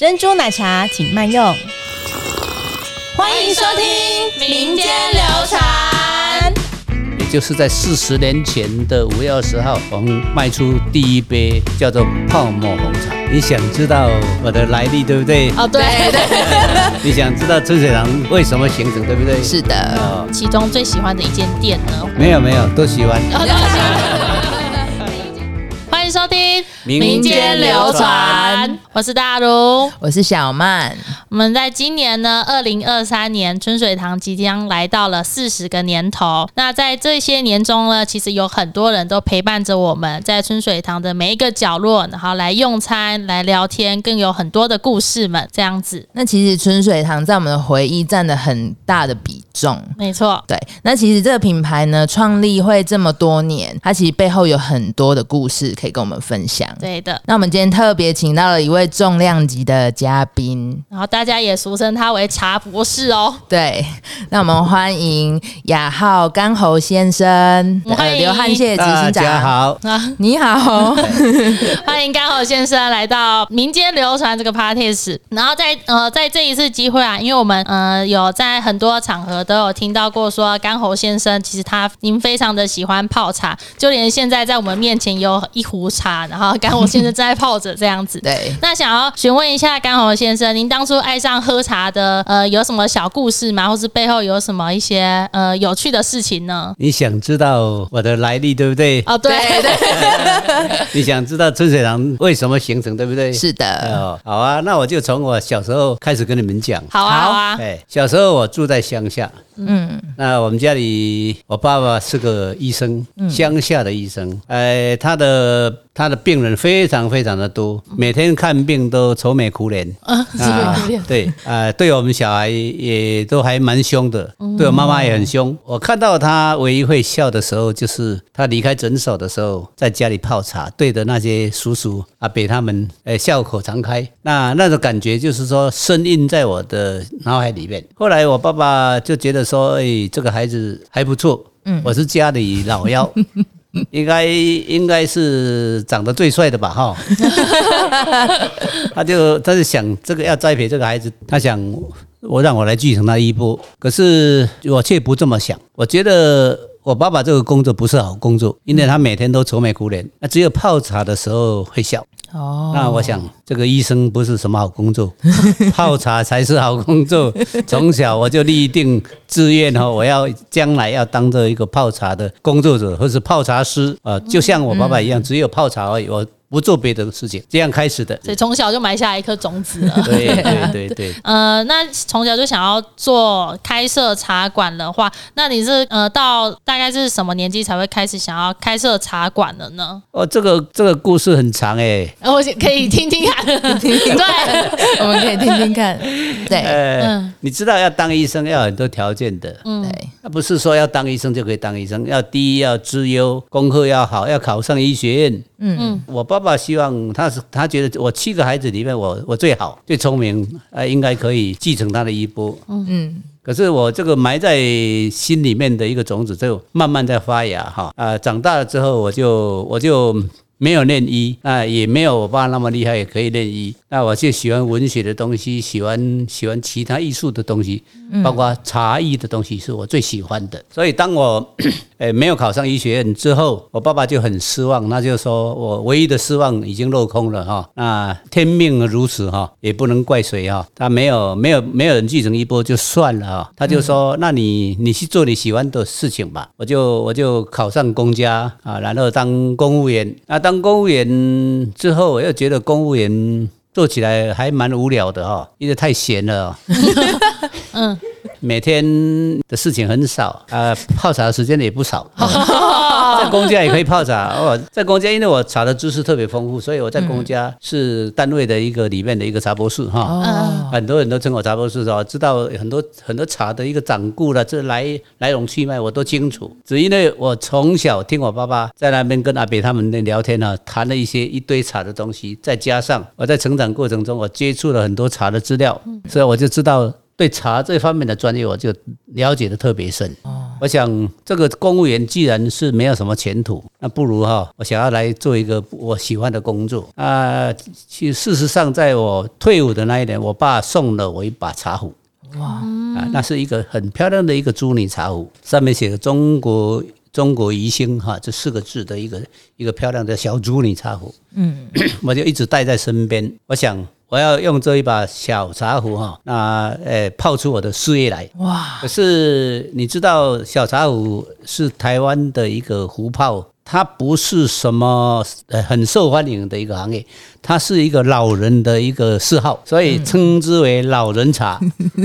珍珠奶茶请慢用。欢迎收听民间流传。也就是在四十年前的五月二十号，我们卖出第一杯叫做泡沫红茶。你想知道我的来历，对不对？哦，对对，你想知道春水堂为什么形成，对不对？是的，哦，其中最喜欢的一间店呢？没有没有，都喜欢。欢迎收听民间流传，我是大如。我是小曼。我们在今年呢，二零二三年春水堂即将来到了四十个年头。那在这些年中呢，其实有很多人都陪伴着我们在春水堂的每一个角落，然后来用餐、来聊天，更有很多的故事们这样子。那其实春水堂在我们的回忆占了很大的比重。没错，对，那其实这个品牌呢，创立会这么多年，它其实背后有很多的故事可以跟我们分享。对的。那我们今天特别请到了一位重量级的嘉宾，然后大家也俗称他为茶博士哦。对，那我们欢迎雅浩干喉先生，欢迎刘汉谢执大行长。家好，啊，你好，欢迎干侯先生来到民间流传这个 podcast。然后在呃在这一次机会啊，因为我们呃有在很多场合都有听到过说干喉先生其实他您非常的喜欢泡茶，就连现在在我们面前有一壶茶，然后干喉先生正在泡着这样子。对，那想要询问一下干红先生，您当初爱上喝茶的呃有什么小故事吗？或是背后有什么一些呃有趣的事情呢？你想知道我的来历，对不对？哦，对对。你想知道春水堂为什么形成，对不对？是的，哦，好啊，那我就从我小时候开始跟你们讲。好啊好啊，哎，小时候我住在乡下，嗯，那我们家里，我爸爸是个医生，乡下的医生，呃，他的他的病人非常非常的多，每天看病都愁眉苦脸。啊，是啊有点对，啊，对我们小孩也都还蛮凶的，对我妈妈也很凶。我看到他唯一会笑的时候，就是他离开诊所的时候，在家里泡茶，对着那些叔叔阿伯他们，呃，笑口常开。那那种感觉就是说，深印在我的脑海里面。后来我爸爸就觉得说，哎，这个孩子还不错，嗯，我是家里老幺。应该应该是长得最帅的吧，哈。他就他就想这个要栽培这个孩子，他想我让我来继承他衣钵，可是我却不这么想。我觉得我爸爸这个工作不是好工作，因为他每天都愁眉苦脸，那只有泡茶的时候会笑。哦，那我想这个医生不是什么好工作，泡茶才是好工作。从小我就立定志愿哈，我要将来要当做一个泡茶的工作者，或是泡茶师啊、呃就像我爸爸一样，只有泡茶而已，我不做别的事情，这样开始的。所以从小就埋下一颗种子了。对对对对。呃，那从小就想要做开设茶馆的话，那你是呃到大概是什么年纪才会开始想要开设茶馆的呢？哦，这个这个故事很长哎。呃我可以听听看，对，我们可以听听看。对，呃，嗯。你知道要当医生要很多条件的，对，那不是说要当医生就可以当医生，要第一要资优，功课要好，要考上医学院。嗯。嗯。我爸爸希望他是他觉得我七个孩子里面我我最好最聪明，呃，应该可以继承他的衣钵。嗯，可是我这个埋在心里面的一个种子，就慢慢在发芽哈。啊、长大了之后，我就我就没有练医，啊，也没有我爸那么厉害，也可以练医。那我就喜欢文学的东西，喜欢喜欢其他艺术的东西，包括茶艺的东西是我最喜欢的。所以当我呃没有考上医学院之后，我爸爸就很失望，那就说我唯一的失望已经落空了哈。那天命如此哈，也不能怪谁哈。他没有没有没有人继承衣钵就算了哈，他就说、那你你去做你喜欢的事情吧。我就我就考上公家啊，然后当公务员。那当公务员之后，我又觉得公务员。做起来还蛮无聊的哈，因为太闲了哦。嗯，每天的事情很少，啊，泡茶的时间也不少。在公家也可以泡茶哦，在公家，因为我茶的知识特别丰富，所以我在公家是单位的一个里面的一个茶博士哈。哦，很多人都称我茶博士哦，知道很多很多茶的一个掌故了，这来来龙去脉我都清楚。只因为我从小听我爸爸在那边跟阿北他们的聊天啊，谈了一些一堆茶的东西，再加上我在成长过程中我接触了很多茶的资料，所以我就知道对茶这方面的专业我就了解的特别深。我想这个公务员既然是没有什么前途，那不如哈，我想要来做一个我喜欢的工作啊。其实事实上，在我退伍的那一年，我爸送了我一把茶壶。哇啊，那是一个很漂亮的一个朱泥茶壶，上面写着“中国中国宜兴”哈这四个字的一个一个漂亮的小朱泥茶壶。嗯，我就一直带在身边。我想我要用这一把小茶壶哈，那诶泡出我的事业来。哇！可是你知道，小茶壶是台湾的一个壶泡。它不是什么呃很受欢迎的一个行业，它是一个老人的一个嗜好，所以称之为老人茶。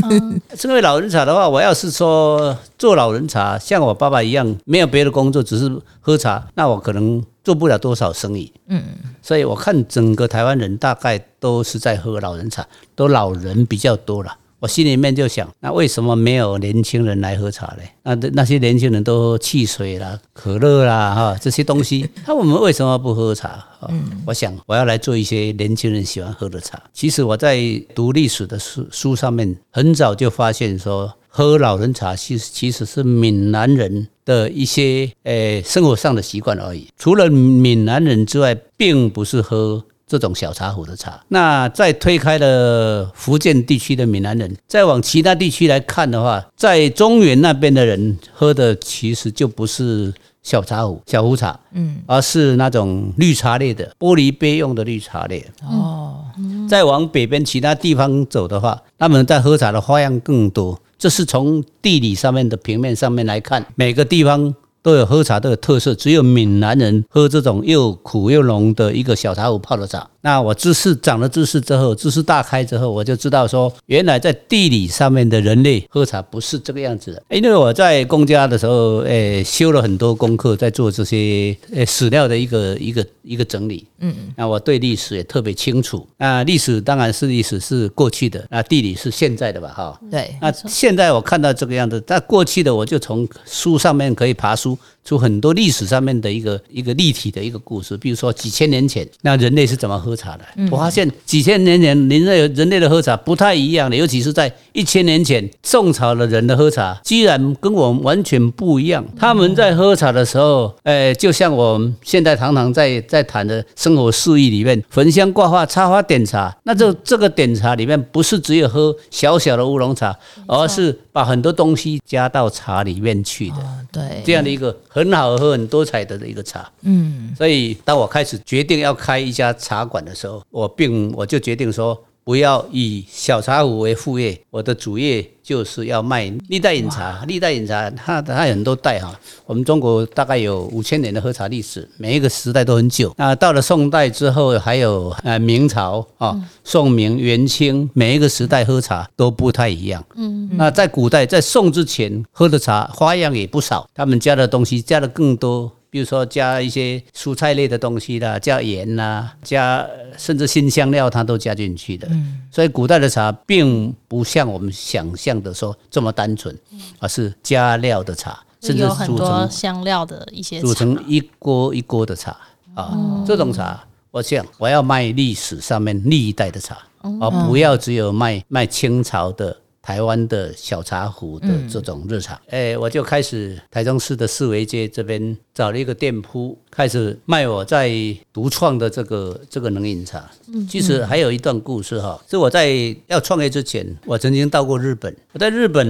称为老人茶的话，我要是说做老人茶，像我爸爸一样没有别的工作，只是喝茶，那我可能做不了多少生意。嗯，所以我看整个台湾人大概都是在喝老人茶，都老人比较多了。我心里面就想，那为什么没有年轻人来喝茶呢？那那些年轻人都喝汽水啦、可乐啦，哈，这些东西，那我们为什么不喝茶？嗯，我想我要来做一些年轻人喜欢喝的茶。其实我在读历史的书书上面，很早就发现说，喝老人茶其实其实是闽南人的一些诶生活上的习惯而已。除了闽南人之外，并不是喝。这种小茶壶的茶，那再推开了福建地区的闽南人，再往其他地区来看的话，在中原那边的人喝的其实就不是小茶壶、小壶茶，嗯，而是那种绿茶类的玻璃杯用的绿茶类。哦，再往北边其他地方走的话，他们在喝茶的花样更多。这是从地理上面的平面上面来看，每个地方。都有喝茶都有特色，只有闽南人喝这种又苦又浓的一个小茶壶泡的茶。那我知识长了知识之后，知识大开之后，我就知道说，原来在地理上面的人类喝茶不是这个样子的。因为我在公家的时候，诶，修了很多功课，在做这些诶史料的一个一个一个整理。嗯嗯。那我对历史也特别清楚。那历史当然是历史是过去的，那地理是现在的吧？哈。对。那现在我看到这个样子，在过去的我就从书上面可以爬书。Brasil 出很多历史上面的一个一个立体的一个故事，比如说几千年前，那人类是怎么喝茶的？我发现几千年前人类人类的喝茶不太一样的，尤其是在一千年前宋朝的人的喝茶，居然跟我们完全不一样。他们在喝茶的时候，哎，就像我们现在常常在在谈的生活事宜里面，焚香挂画、插花点茶，那这这个点茶里面不是只有喝小小的乌龙茶，而是把很多东西加到茶里面去的。对，这样的一个。很好喝、很多彩的一个茶，嗯，所以当我开始决定要开一家茶馆的时候，我并我就决定说，不要以小茶壶为副业，我的主业就是要卖历代饮茶。历代饮茶，它它有很多代哈，我们中国大概有五千年的喝茶历史，每一个时代都很久。那到了宋代之后，还有呃明朝啊、宋明元清，每一个时代喝茶都不太一样。嗯，那在古代，在宋之前喝的茶花样也不少，他们加的东西加的更多。比如说加一些蔬菜类的东西啦，加盐啦，加甚至新香料，它都加进去的。嗯，所以古代的茶并不像我们想象的说这么单纯，而是加料的茶，甚至煮成香料的一些煮成一锅一锅的茶啊。这种茶，我想我要卖历史上面历代的茶，而不要只有卖卖清朝的。台湾的小茶壶的这种日常，哎，我就开始台中市的四维街这边找了一个店铺，开始卖我在独创的这个这个冷饮茶。其实还有一段故事哈，是我在要创业之前，我曾经到过日本。我在日本，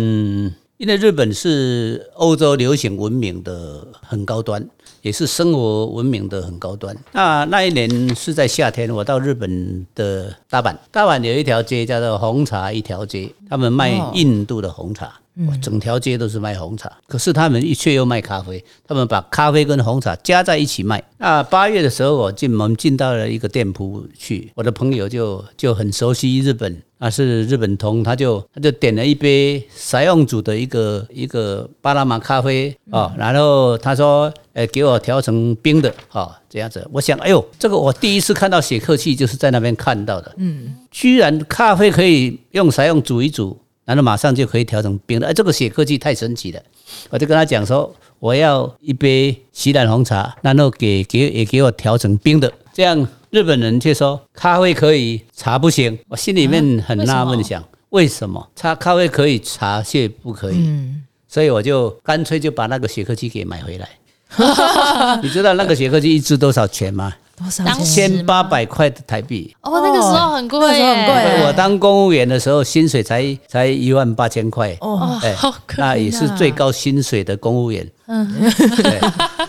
因为日本是欧洲流行文明的很高端。也是生活文明的很高端。那那一年是在夏天，我到日本的大阪，大阪有一条街叫做红茶一条街，他们卖印度的红茶，整条街都是卖红茶。可是他们却又卖咖啡，他们把咖啡跟红茶加在一起卖。那八月的时候，我进门进到了一个店铺去，我的朋友就就很熟悉日本。那是日本通，他就他就点了一杯采用煮的一个一个巴拿马咖啡啊，然后他说，呃，给我调成冰的啊，这样子。我想，哎呦，这个我第一次看到写客气，就是在那边看到的。嗯，居然咖啡可以用采用煮一煮，然后马上就可以调成冰的，哎，这个写科技太神奇了。我就跟他讲说，我要一杯西兰红茶，然后给给也给我调成冰的，这样。日本人却说咖啡可以，茶不行。我心里面很纳闷，想为什么茶咖啡可以，茶却不可以？所以我就干脆就把那个雪科技给买回来。你知道那个雪科技一支多少钱吗？多少当时钱？千八百块的台币。哦，那个时候很贵，那个时候很贵我当公务员的时候，薪水才才一万八千块。哦，哎好可那也是最高薪水的公务员。嗯，对，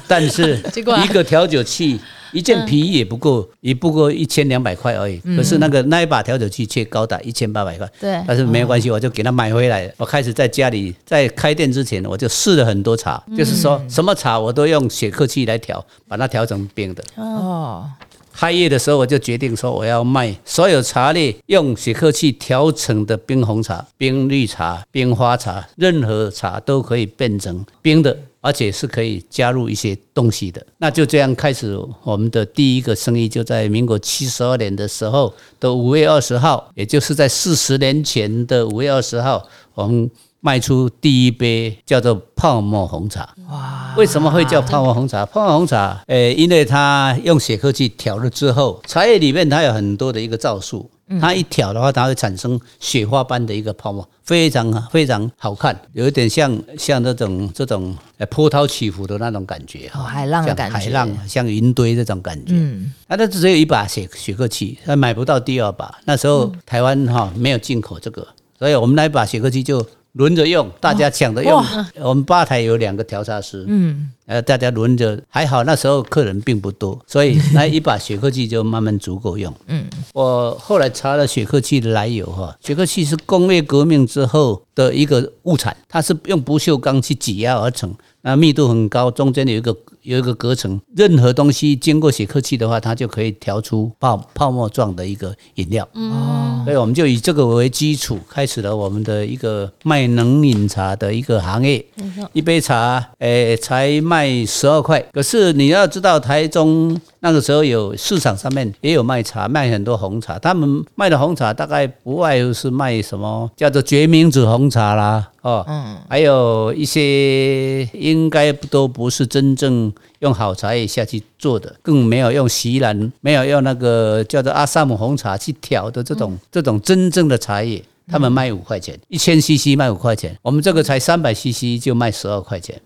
但是 一个调酒器，一件皮衣也不够，也不过一千两百块而已。可是那个那一把调酒器却高达一千八百块。对但是没有关系，我就给他买回来。我开始在家里，在开店之前，我就试了很多茶，就是说什么茶我都用雪克器来调，把它调成冰的。哦，开业的时候，我就决定说，我要卖所有茶类用雪克器调成的冰红茶、冰绿茶、冰花茶，任何茶都可以变成冰的，而且是可以加入一些东西的。那就这样开始我们的第一个生意，就在民国七十二年的时候的五月二十号，也就是在四十年前的五月二十号，我们。卖出第一杯叫做泡沫红茶。哇！为什么会叫泡沫红茶？泡沫红茶，呃，因为它用雪克器调了之后，茶叶里面它有很多的一个皂素，它一挑的话，它会产生雪花般的一个泡沫，非常非常好看，有一点像像那种这种呃波涛起伏的那种感觉哈，哦海浪的感觉海浪像云堆这种感觉。嗯，啊，它只有一把雪雪克器，它买不到第二把。那时候台湾哈没有进口这个，所以我们那一把雪克器就轮着用，大家抢着用。我们吧台有两个调茶师，嗯，呃，大家轮着，还好那时候客人并不多，所以那一把雪克器就慢慢足够用。嗯，我后来查了雪克器的来由哈，雪克器是工业革命之后的一个物产，它是用不锈钢去挤压而成，那密度很高，中间有一个有一个隔层，任何东西经过雪克器的话，它就可以调出泡泡沫状的一个饮料。哦，所以我们就以这个为基础，开始了我们的一个卖冷饮茶的一个行业。一杯茶，诶、才卖十二块。可是你要知道，台中那个时候有市场上面也有卖茶，卖很多红茶。他们卖的红茶大概不外乎是卖什么叫做决明子红茶啦，哦，嗯，还有一些应该都不是真正用好茶叶下去做的，更没有用锡兰，没有用那个叫做阿萨姆红茶去调的这种、这种真正的茶叶。他们卖五块钱，一千 CC 卖五块钱，我们这个才三百 CC 就卖十二块钱。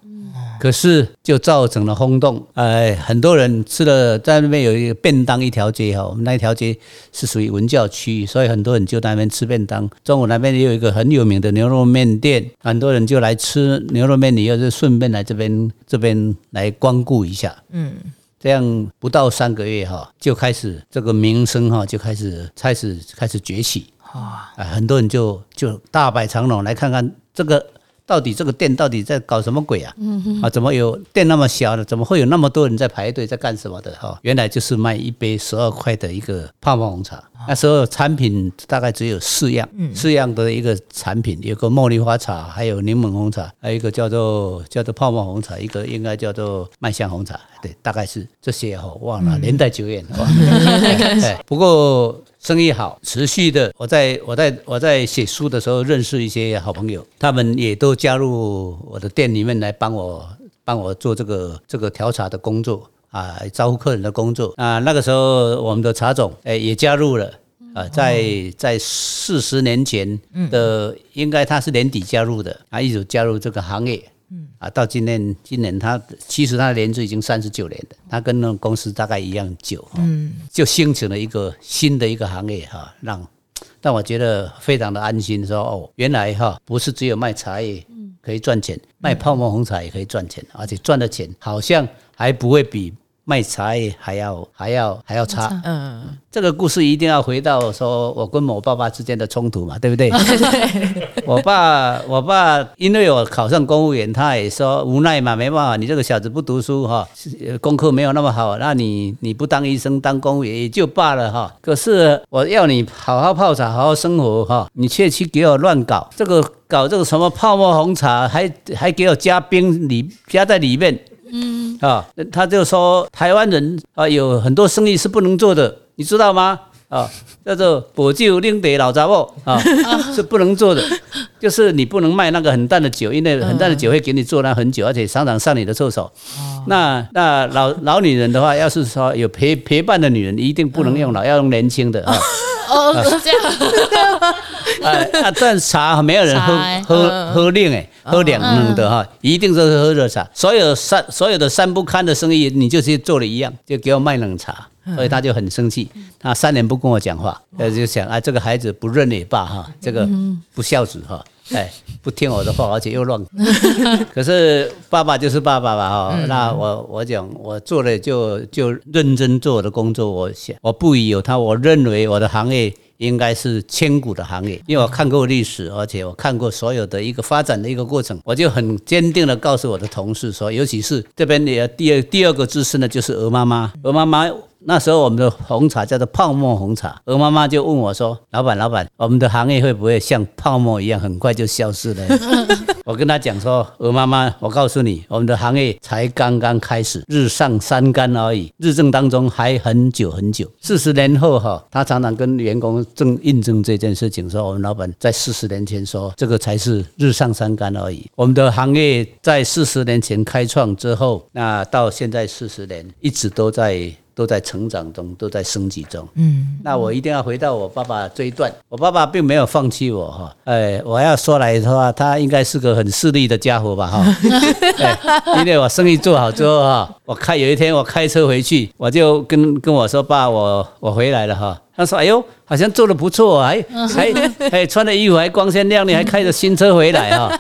可是就造成了轰动，呃，很多人吃了，在那边有一个便当一条街哈，我们那一条街是属于文教区，所以很多人就在那边吃便当。中午那边也有一个很有名的牛肉面店，很多人就来吃牛肉面，你要是顺便来这边这边来光顾一下。嗯，这样不到三个月哈，就开始这个名声哈就开始开始开始崛起。啊，很多人就就大摆长龙来看看这个到底这个店到底在搞什么鬼啊？啊，怎么有店那么小的，怎么会有那么多人在排队在干什么的？哈、原来就是卖一杯十二块的一个泡沫红茶。那时候产品大概只有四样，四样的一个产品，有个茉莉花茶，还有柠檬红茶，还有一个叫做叫做泡沫红茶，一个应该叫做麦香红茶。对，大概是这些哈、忘了，年代久远。了哎不过生意好，持续的。我在我在我在写书的时候认识一些好朋友，他们也都加入我的店里面来帮我帮我做这个这个调查的工作啊，招呼客人的工作啊。那个时候我们的茶总哎也加入了。啊，在在四十年前的，应该他是年底加入的，啊，一直加入这个行业，嗯啊，到今年今年他其实他的年资已经三十九年了，他跟那种公司大概一样久，嗯，就兴起了一个新的一个行业哈、让让我觉得非常的安心，说哦，原来哈、不是只有卖茶叶可以赚钱，卖泡沫红茶也可以赚钱，而且赚的钱好像还不会比卖茶叶还要还要还要差，嗯，这个故事一定要回到说我跟我爸爸之间的冲突嘛，对不 对？我爸，我爸因为我考上公务员，他也说无奈嘛，没办法，你这个小子不读书哈，呃功课没有那么好，那你你不当医生当公务员也就罢了哈。可是我要你好好泡茶，好好生活哈，你却去给我乱搞这个搞这个什么泡沫红茶，还还给我加冰里加在里面，啊，他就说台湾人啊有很多生意是不能做的，你知道吗？啊，叫做补救另得老杂货啊，是不能做的，就是你不能卖那个很淡的酒，因为很淡的酒会给你做那很久，而且常常上你的厕所。那那老老女人的话，要是说有陪陪伴的女人，一定不能用老，要用年轻的啊。哦，是这样，啊 啊！但茶没有人喝喝喝冷哎，喝两冷的哈，一定都是喝热茶。所有三所有的三不堪的生意，你就去做了一样，就给我卖冷茶，所以他就很生气。他三年不跟我讲话，他，就想啊，这个孩子不认也罢哈，这个不孝子哈。哎，不听我的话，而且又乱。可是爸爸就是爸爸吧，哈、那我我讲，我做了就就认真做我的工作。我想，我不疑有他，我认为我的行业应该是千古的行业，因为我看过历史，而且我看过所有的一个发展的一个过程，我就很坚定的告诉我的同事说，尤其是这边的第二第二个资深的，就是鹅妈妈，鹅妈妈。那时候我们的红茶叫做泡沫红茶，鹅妈妈就问我说：“老板，老板，我们的行业会不会像泡沫一样很快就消失了？” 我跟他讲说：“鹅妈妈，我告诉你，我们的行业才刚刚开始，日上三竿而已，日正当中还很久很久。四十年后哈，他常常跟员工正印证这件事情，说我们老板在四十年前说这个才是日上三竿而已。我们的行业在四十年前开创之后，那到现在四十年，一直都在。”都在成长中，都在升级中。嗯，那我一定要回到我爸爸这一段。我爸爸并没有放弃我哈，哎，我要说来的话，他应该是个很势利的家伙吧哈。哎因为我生意做好之后哈，我开有一天我开车回去，我就跟跟我说爸，我我回来了哈。他说：“哎呦，好像做的不错，还还还穿的衣服还光鲜亮丽，还开着新车回来哈。”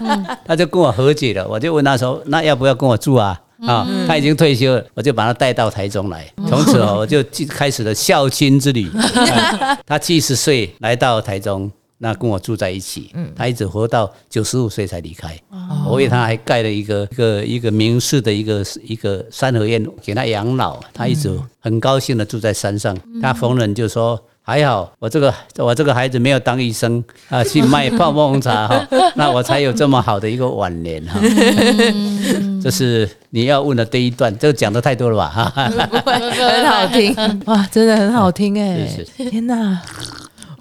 他就跟我和解了。我就问他说：“那要不要跟我住啊？”啊，他已经退休了，我就把他带到台中来。从此哦，我就开始了孝亲之旅。啊 他七十岁来到台中，那跟我住在一起。他一直活到九十五岁才离开。我为他还盖了一个一个一个明式的一个一个三合院给他养老。他一直很高兴的住在山上。他逢人就说。还好，我这个我这个孩子没有当医生啊，去卖泡沫红茶哈，那我才有这么好的一个晚年哈。这是你要问的第一段，这个讲的太多了吧哈。很好听 哇，真的很好听哎是！天哪，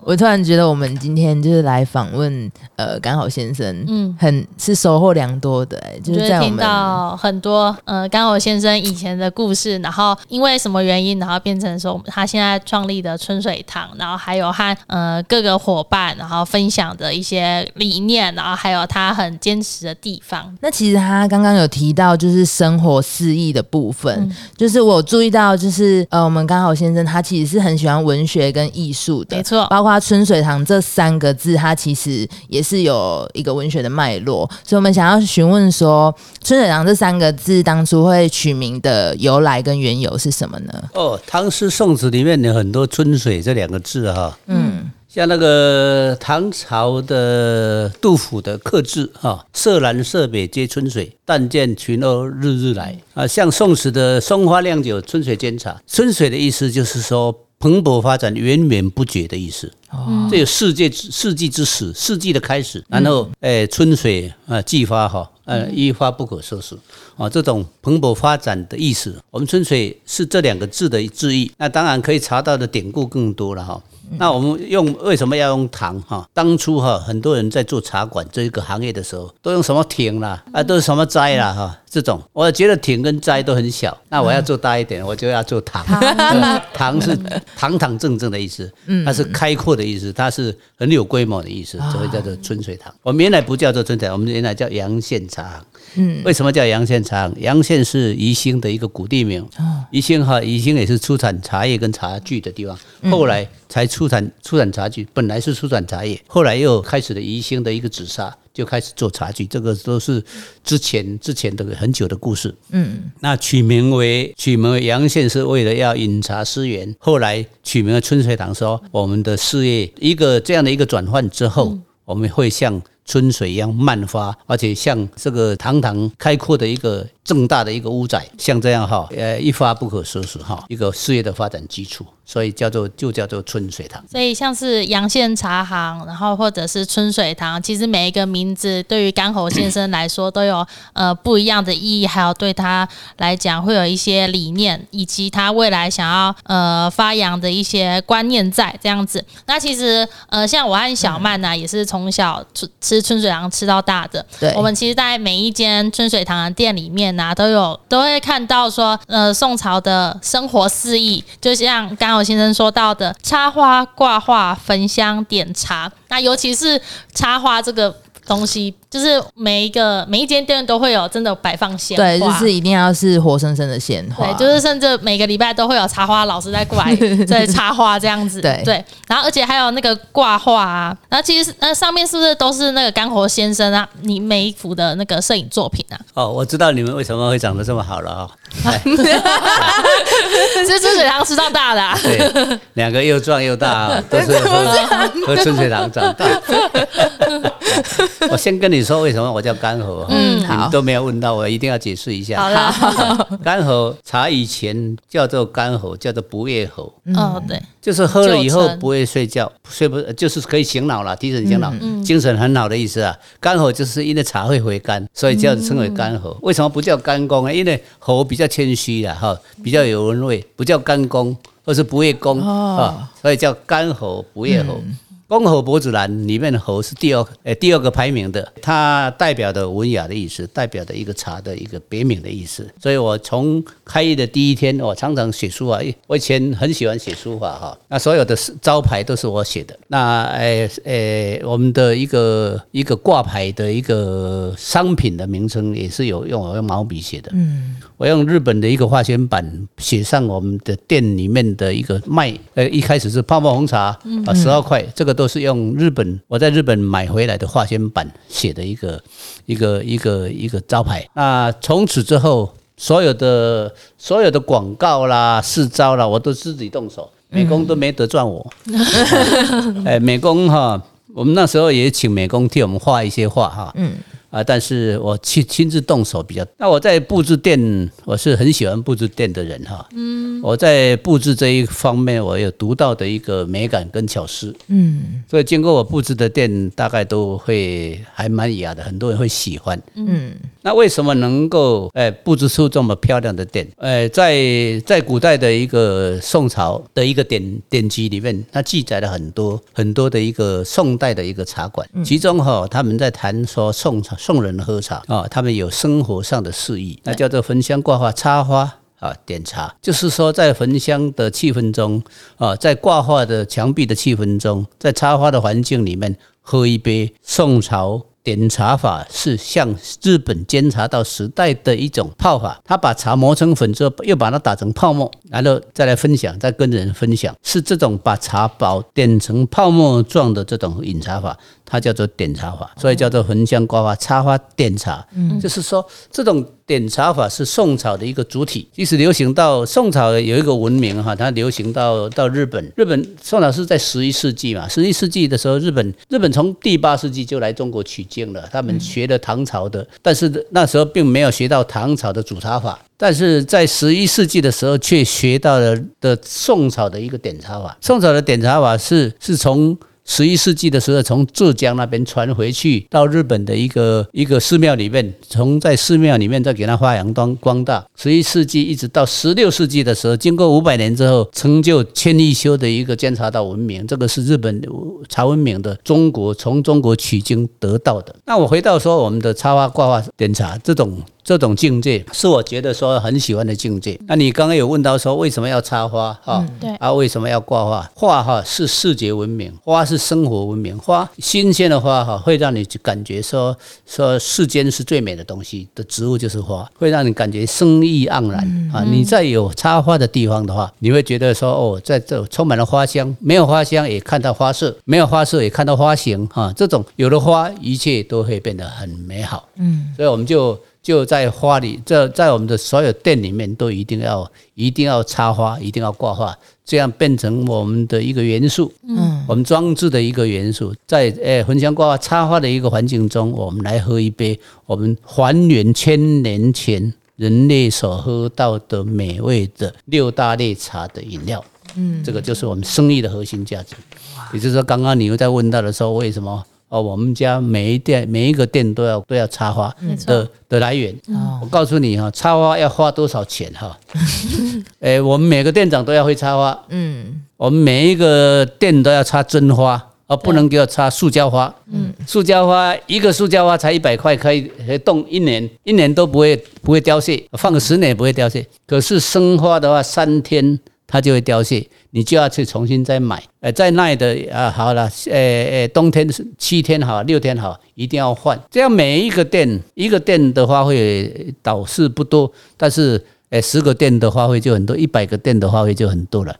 我突然觉得我们今天就是来访问呃刚好先生，嗯，很是收获良多的哎，就就是是听在我们到很多呃刚好先生以前的故事，然后因为什么原因，然后变成说他现在创立的春水堂，然后还有和呃各个伙伴，然后分享的一些理念，然后还有他很坚持的地方。那其实他刚刚有提到，就是生活肆意的部分，就是我注意到，就是呃，我们刚好先生他其实是很喜欢文学跟艺术的，没错。包括春水堂这三个字，它其实也是有一个文学的脉络，所以我们想要询问说，春水堂这三个字当初会取名的由来跟缘由是什么呢？哦，唐诗宋词里面有很多“春水”这两个字哈，嗯，像那个唐朝的杜甫的刻字哈，“色南色北皆春水，但见群鸥日日来”啊，像宋时的松花酿酒，春水煎茶，春水的意思就是说蓬勃发展、源源不绝的意思。这有世界之世纪之始，世纪的开始，然后诶、春水啊季发哈，呃一发不可收拾啊，这种蓬勃发展的意思。我们春水是这两个字的字义，那当然可以查到的典故更多了哈。那我们用为什么要用糖哈？当初哈很多人在做茶馆这一个行业的时候，都用什么挺啦啊，都是什么斋啦哈，这种我觉得挺跟斋都很小，那我要做大一点，我就要做堂。呃堂是堂堂正正的意思，它是开阔的意思，它是很有规模的意思，所以叫做春水堂。我们原来不叫做春水，我们原来叫阳县茶行。嗯，为什么叫阳县阳县是宜兴的一个古地名。宜兴哈，宜兴也是出产茶叶跟茶具的地方，后来才出产出产茶具，本来是出产茶叶，后来又开始了宜兴的一个紫砂。就开始做茶具，这个都是之前之前的很久的故事。嗯，那取名为取名为阳县是为了要饮茶思源，后来取名为春水堂，说我们的事业一个这样的一个转换之后，我们会像春水一样漫发，而且像这个堂堂开阔的一个正大的一个屋仔，像这样哈，呃，一发不可收拾哈，一个事业的发展基础，所以叫做就叫做春水堂。所以像是阳羡茶行，然后或者是春水堂，其实每一个名字对于干侯先生来说都有呃不一样的意义，还有对他来讲会有一些理念，以及他未来想要呃发扬的一些观念在这样子。那其实呃像我和小曼呢、也是从小吃吃春水堂吃到大的。对我们其实，在每一间春水堂的店里面哪，都有都会看到说，呃，宋朝的生活四艺，就像刚刚有先生说到的，插花、挂画、焚香、点茶，那尤其是插花这个。东西就是每一个每一间店都会有真的摆放鲜花，对，就是一定要是活生生的鲜花，对，就是甚至每个礼拜都会有插花老师在过来 在插花这样子，对。对，然后而且还有那个挂画啊，然后其实那上面是不是都是那个干活先生啊？你每一幅的那个摄影作品啊？哦，我知道你们为什么会长得这么好了啊、是春水堂吃到大的、啊，对，两个又壮又大 啊，都是喝喝春水堂长大。我先跟你说为什么我叫干喉，嗯你们都没有问到，我一定要解释一下。好了，干喉茶以前叫做干喉，叫做不夜喉，哦对，就是喝了以后不会睡觉，睡不就是可以醒脑了，提神醒脑，精神很好的意思啊。干喉就是因为茶会回甘，所以叫称为干喉。为什么不叫干公呢？因为喉比较谦虚的哈，比较有文味，不叫干公，而是不夜公啊，所以叫干喉不夜喉。公侯伯子兰里面的侯是第二，呃，第二个排名的，它代表的文雅的意思，代表的一个茶的一个别名的意思。所以我从开业的第一天，我常常写书法，我以前很喜欢写书法哈，那所有的招牌都是我写的。那呃呃，我们的一个一个挂牌的一个商品的名称也是有用我用毛笔写的，嗯，我用日本的一个化纤板写上我们的店里面的一个卖，呃，一开始是泡沫红茶啊，十二块，这个都是用日本我在日本买回来的化纤板写的一个一个一个一个招牌。那从此之后，所有的所有的广告啦、试招啦，我都自己动手，美工都没得赚我。哎，美工哈，我们那时候也请美工替我们画一些画哈。嗯。啊，但是我亲亲自动手比较。那我在布置店，我是很喜欢布置店的人哈。嗯，我在布置这一方面，我有独到的一个美感跟巧思。嗯，所以经过我布置的店，大概都会还蛮雅的，很多人会喜欢。嗯，那为什么能够哎布置出这么漂亮的店？呃，在在古代的一个宋朝的一个典典籍里面，它记载了很多很多的一个宋代的一个茶馆，其中哈、他们在谈说宋朝宋人喝茶啊、他们有生活上的事宜，那叫做焚香挂画插花。啊，点茶就是说，在焚香的气氛中，啊，在挂画的墙壁的气氛中，在插花的环境里面，喝一杯宋朝点茶法是向日本监察到时代的一种泡法，他把茶磨成粉之后，又把它打成泡沫，然后再来分享，再跟人分享，是这种把茶包点成泡沫状的这种饮茶法，它叫做点茶法，所以叫做焚香挂花插花点茶。嗯，就是说这种点茶法是宋朝的一个主体，即使流行到宋朝有一个文明哈，它流行到到日本，日本宋朝是在十一世纪嘛，十一世纪的时候，日本日本从第八世纪就来中国取经了，他们学了唐朝的，但是那时候并没有学到唐朝的煮茶法。但是在十一世纪的时候，却学到了的宋朝的一个点茶法。宋朝的点茶法是是从十一世纪的时候，从浙江那边传回去到日本的一个一个寺庙里面，从在寺庙里面再给它发扬光光大。十一世纪一直到十六世纪的时候，经过五百年之后，成就千利休的一个监察道文明，这个是日本茶文明的中国从中国取经得到的。那我回到说我们的插花挂画点茶这种。这种境界是我觉得说很喜欢的境界。那你刚刚有问到说为什么要插花哈？对啊，为什么要挂画？画哈是视觉文明，花是生活文明。花新鲜的花哈会让你感觉说说世间是最美的东西的植物就是花，会让你感觉生意盎然啊。你在有插花的地方的话，你会觉得说哦，在这充满了花香，没有花香也看到花色，没有花色也看到花形哈。这种有了花，一切都会变得很美好。嗯，所以我们就。就在花里，这在我们的所有店里面都一定要一定要插花，一定要挂画，这样变成我们的一个元素，嗯，我们装置的一个元素，在诶焚香挂画插花的一个环境中，我们来喝一杯我们还原千年前人类所喝到的美味的六大类茶的饮料，嗯，这个就是我们生意的核心价值。也就是说，刚刚你又在问到的时候，为什么？哦，我们家每一店每一个店都要都要插花的的来源。我告诉你哈，插花要花多少钱哈？哎，我们每个店长都要会插花。嗯，我们每一个店都要插真花而不能给我插塑胶花。嗯，塑胶花一个塑胶花才一百块，可以可以冻一年，一年都不会不会凋谢，放个十年也不会凋谢。可是生花的话，三天它就会凋谢，你就要去重新再买。呃，在那的啊，好了，呃呃，冬天七天好，六天好，一定要换。这样每一个店，一个店的花卉倒是不多，但是呃，十个店的花卉就很多，一百个店的花卉就很多了。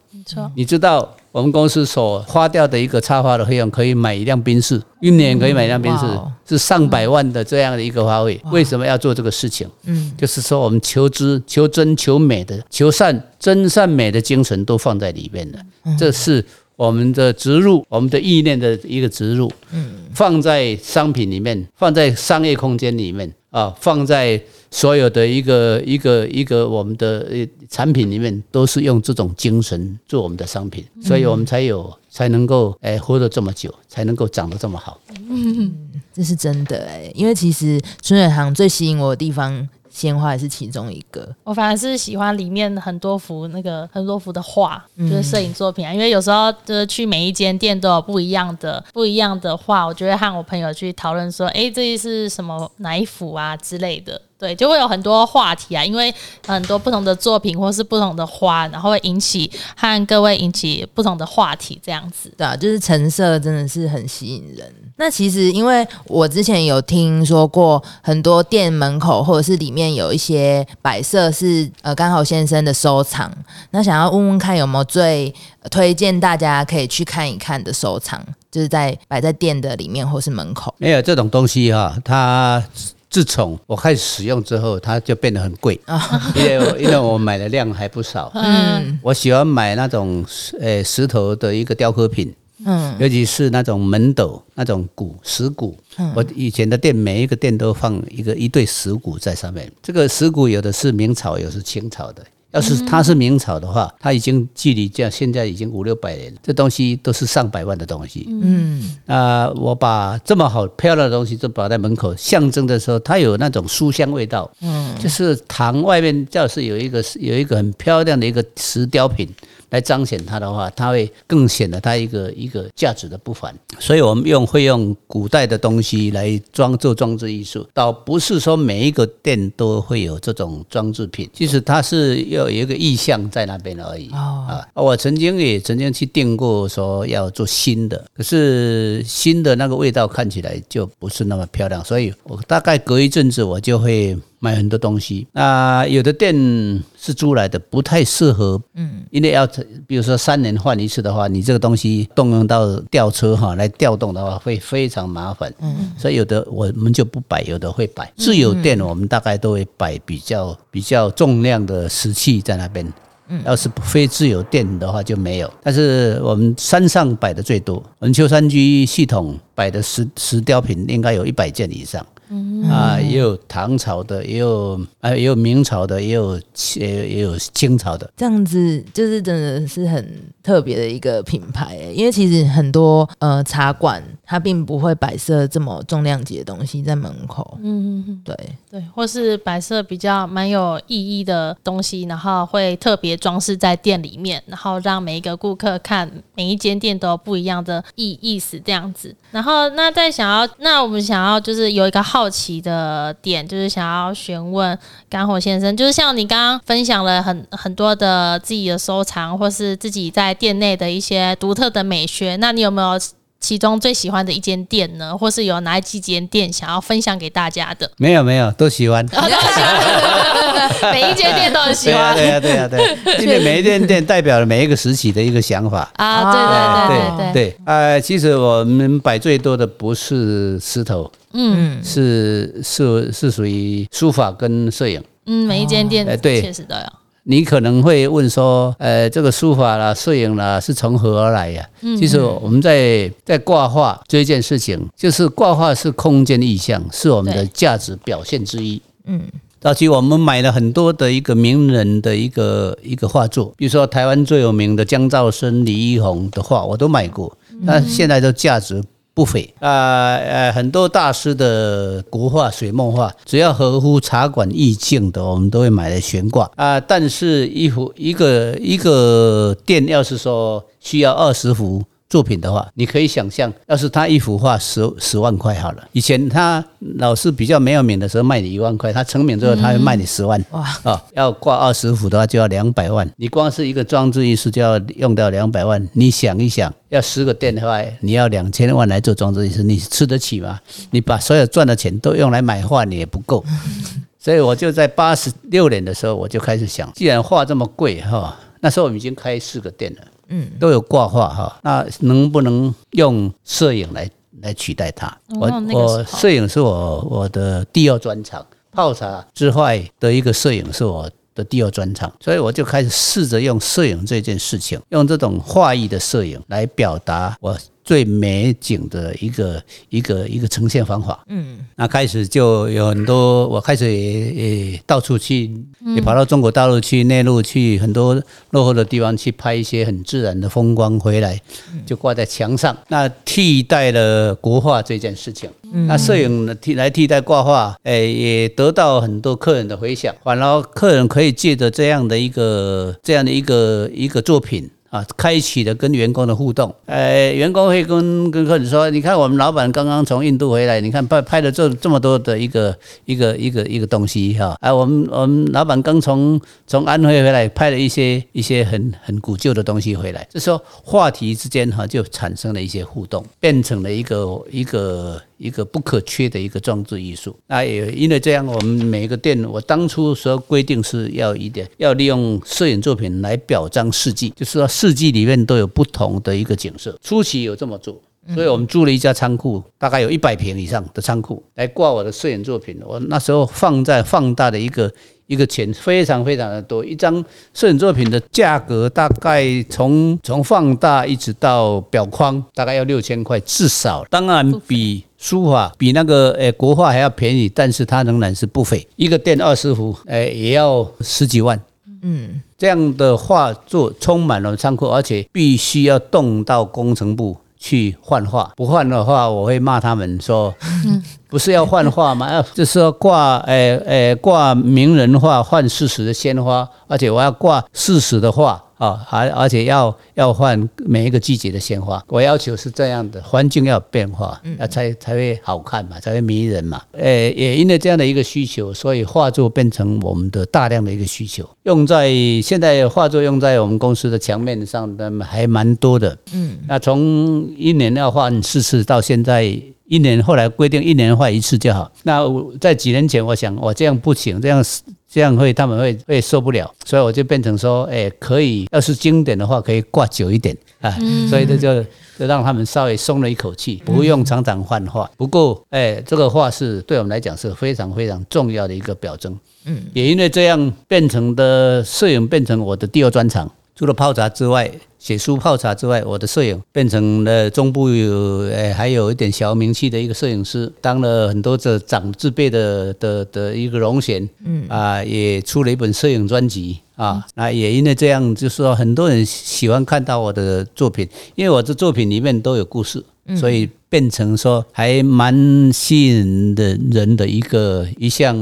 你知道我们公司所花掉的一个插花的费用，可以买一辆宾士，一年可以买一辆宾士是上百万的这样的一个花卉。为什么要做这个事情？嗯，就是说我们求知、求真、求美的、求善、真善美的精神都放在里面了。这是我们的植入，我们的意念的一个植入，嗯，放在商品里面，放在商业空间里面啊，放在所有的一个一个一个我们的呃产品里面，都是用这种精神做我们的商品，所以我们才有才能够哎活得这么久，才能够长得这么好。嗯这是真的哎、因为其实春水堂最吸引我的地方，鲜花也是其中一个。我反而是喜欢里面很多幅那个很多幅的画，嗯就是摄影作品啊。因为有时候就是去每一间店都有不一样的不一样的画，我就会和我朋友去讨论说，诶，这是什么哪一幅啊之类的。对，就会有很多话题啊，因为很多不同的作品或是不同的花，然后会引起和各位引起不同的话题，这样子。对啊，就是成色真的是很吸引人。那其实因为我之前有听说过，很多店门口或者是里面有一些摆设是呃刚好先生的收藏。那想要问问看有没有最呃推荐大家可以去看一看的收藏，就是在摆在店的里面或是门口。没有这种东西哈、它自从我开始使用之后，它就变得很贵因为我因为我买的量还不少。嗯我喜欢买那种呃石头的一个雕刻品，嗯尤其是那种门斗、那种鼓石鼓。我以前的店每一个店都放一个一对石鼓在上面。这个石鼓有的是明朝，有的是清朝的。要是它是明朝的话，它已经距离这样现在已经五六百年，这东西都是上百万的东西。嗯啊、我把这么好漂亮的东西就摆在门口，象征的时候，它有那种书香味道。嗯，就是堂外面教室有一个有一个很漂亮的一个石雕品来彰显它的话，它会更显得它一个一个价值的不凡。所以我们用会用古代的东西来装做装置艺术，倒不是说每一个店都会有这种装置品，其实它是要有一个意象在那边而已。哦啊，我曾经也曾经去订过，说要做新的，可是新的那个味道看起来就不是那么漂亮，所以我大概隔一阵子我就会买很多东西。那有的店是租来的，不太适合，嗯，因为要比如说三年换一次的话，你这个东西动用到吊车哈来调动的话，会非常麻烦，嗯，所以有的我们就不摆，有的会摆。自有店我们大概都会摆比较比较重量的石器在那边。要是非自有店的话就没有，但是我们山上摆的最多，我们秋山居系统摆的石石雕品应该有一百件以上。啊，也有唐朝的，也有啊，也有明朝的，也有也也有清朝的。这样子就是真的是很特别的一个品牌欸，因为其实很多呃茶馆它并不会摆设这么重量级的东西在门口。嗯，嗯对，对，或是摆设比较蛮有意义的东西，然后会特别装饰在店里面，然后让每一个顾客看每一间店都有不一样的意意思这样子。然后那再想要，那我们想要就是有一个好奇的点，就是想要询问干火先生，就是像你刚刚分享了很很多的自己的收藏，或是自己在店内的一些独特的美学，那你有没有？其中最喜欢的一间店呢，或是有哪几间店想要分享给大家的？没有没有，都喜欢。每一间店都很喜对呀欢对呀对呀对，因为每一间店代表了每一个时期的一个想法。啊，对对对对对，对，呃，其实我们摆最多的不是石头，嗯。是是是属于书法跟摄影。嗯，每一间店哎对。确实都有。你可能会问说，呃，这个书法啦、摄影啦是从何而来呀、其实我们在在挂画这一件事情，就是挂画是空间意象，是我们的价值表现之一。嗯，早期我们买了很多的一个名人的一个一个画作，比如说台湾最有名的江兆生、李一红的画，我都买过，但现在都价值不菲。啊呃很多大师的国画、水墨画，只要合乎茶馆意境的，我们都会买来悬挂啊、但是一幅一个一个店要是说需要二十幅。作品的话，你可以想象，要是他一幅画十十万块好了，以前他老是比较没有名的时候卖你一万块，他成名之后他会卖你十万，哇。啊，要挂二十幅的话就要两百万，你光是一个装置艺术就要用到两百万，你想一想，要十个店的话，你要两千万来做装置艺术，你吃得起吗？你把所有赚的钱都用来买画，你也不够。所以我就在八十六年的时候，我就开始想，既然画这么贵哈，那时候我们已经开四个店了，嗯，都有挂画哈，那能不能用摄影来来取代它？我我摄影是我我的第二专长，泡茶之外的一个摄影是我的第二专长，所以我就开始试着用摄影这件事情，用这种画意的摄影来表达我。最美景的一个一个一个呈现方法，嗯，那开始就有很多，我开始也也到处去，也跑到中国大陆去、内陆去很多落后的地方去拍一些很自然的风光回来，就挂在墙上。那替代了国画这件事情，那摄影替来替代挂画，哎，也得到很多客人的回响，反而客人可以借着这样的一个这样的一个一个作品。啊，开启了跟员工的互动，呃，员工会跟跟客人说，你看我们老板刚刚从印度回来，你看拍拍了这这么多的一个一个一个一个东西哈，哎，我们我们老板刚从从安徽回来，拍了一些一些很很古旧的东西回来，就说话题之间哈就产生了一些互动，变成了一个一个。一个不可缺的一个装置艺术，那也因为这样，我们每一个店，我当初说规定是要一点，要利用摄影作品来表彰四季，就是说四季里面都有不同的一个景色。初期有这么做，所以我们租了一家仓库，大概有一百平以上的仓库来挂我的摄影作品。我那时候放在放大的一个。一个钱非常非常的多，一张摄影作品的价格大概从从放大一直到裱框，大概要六千块至少。当然比书法比那个诶国画还要便宜，但是它仍然是不菲。一个店二十幅，诶也要十几万。嗯，这样的画作充满了仓库，而且必须要动到工程部。去换画，不换的话，我会骂他们说，不是要换画吗？要就是要挂，诶诶，挂名人画换事实的鲜花，而且我要挂事实的画。啊，而而且要要换每一个季节的鲜花，我要求是这样的，环境要有变化，那才才会好看嘛，才会迷人嘛。诶，也因为这样的一个需求，所以画作变成我们的大量的一个需求，用在现在画作用在我们公司的墙面上的还蛮多的。嗯，那从一年要换四次到现在一年，后来规定一年换一次就好。那在几年前，我想我这样不行，这样这样会他们会会受不了，所以我就变成说，哎，可以，要是经典的话，可以挂久一点啊，所以这就就让他们稍微松了一口气，不用常常换画。不过，哎，这个画是对我们来讲是非常非常重要的一个表征。嗯，也因为这样变成的摄影变成我的第二专长，除了泡茶之外。写书泡茶之外，我的摄影变成了中部有诶，还有一点小名气的一个摄影师，当了很多的长字辈的的的一个荣衔，嗯啊，也出了一本摄影专辑啊，那也因为这样，就是说很多人喜欢看到我的作品，因为我的作品里面都有故事，所以。变成说还蛮吸引的人的一个一项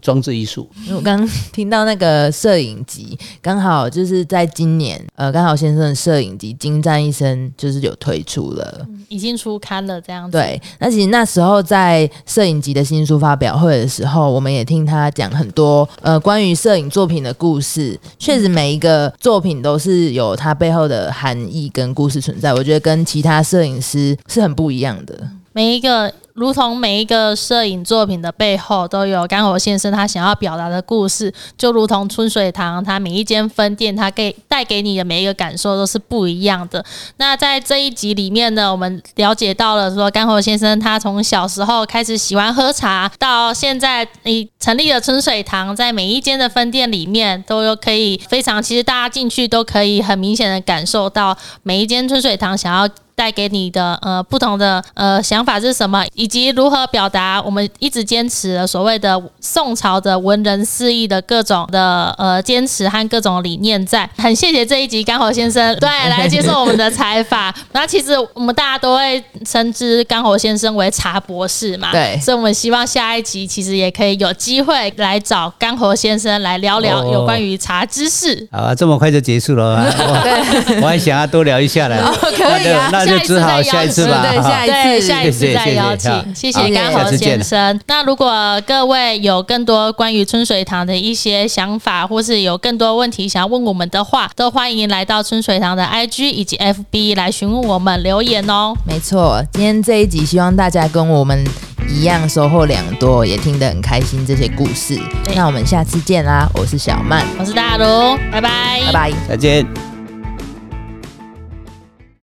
装置艺术。我刚听到那个摄影集，刚好就是在今年，呃，刚好先生的摄影集《精湛一生》就是有推出了，已经出刊了这样子。对，那其实那时候在摄影集的新书发表会的时候，我们也听他讲很多呃关于摄影作品的故事。确实每一个作品都是有它背后的含义跟故事存在。我觉得跟其他摄影师是很不一样。样的每一个，如同每一个摄影作品的背后都有干火先生他想要表达的故事，就如同春水堂，他每一间分店，他给带给你的每一个感受都是不一样的。那在这一集里面呢，我们了解到了说，干火先生他从小时候开始喜欢喝茶，到现在你成立了春水堂，在每一间的分店里面都有可以非常，其实大家进去都可以很明显的感受到每一间春水堂想要。带给你的呃不同的呃想法是什么，以及如何表达我们一直坚持的所谓的宋朝的文人四意的各种的呃坚持和各种理念在。很谢谢这一集刚好先生 对来接受我们的采访。那其实我们大家都会称之刚好先生为茶博士嘛，对，所以我们希望下一集其实也可以有机会来找干活先生来聊聊有关于茶知识。好啊，这么快就结束了，对我还想要多聊一下呢。可以啊。那就只好下一次吧。对下一次，下一次再邀谢谢请，谢好谢甘豪下次见先生。那如果各位有更多关于春水堂的一些想法，或是有更多问题想要问我们的话，都欢迎来到春水堂的 IG 以及 FB 来询问我们留言哦。没错，今天这一集希望大家跟我们一样收获良多，也听得很开心这些故事。那我们下次见啦，我是小曼，我是大卢，拜拜，拜拜。再见。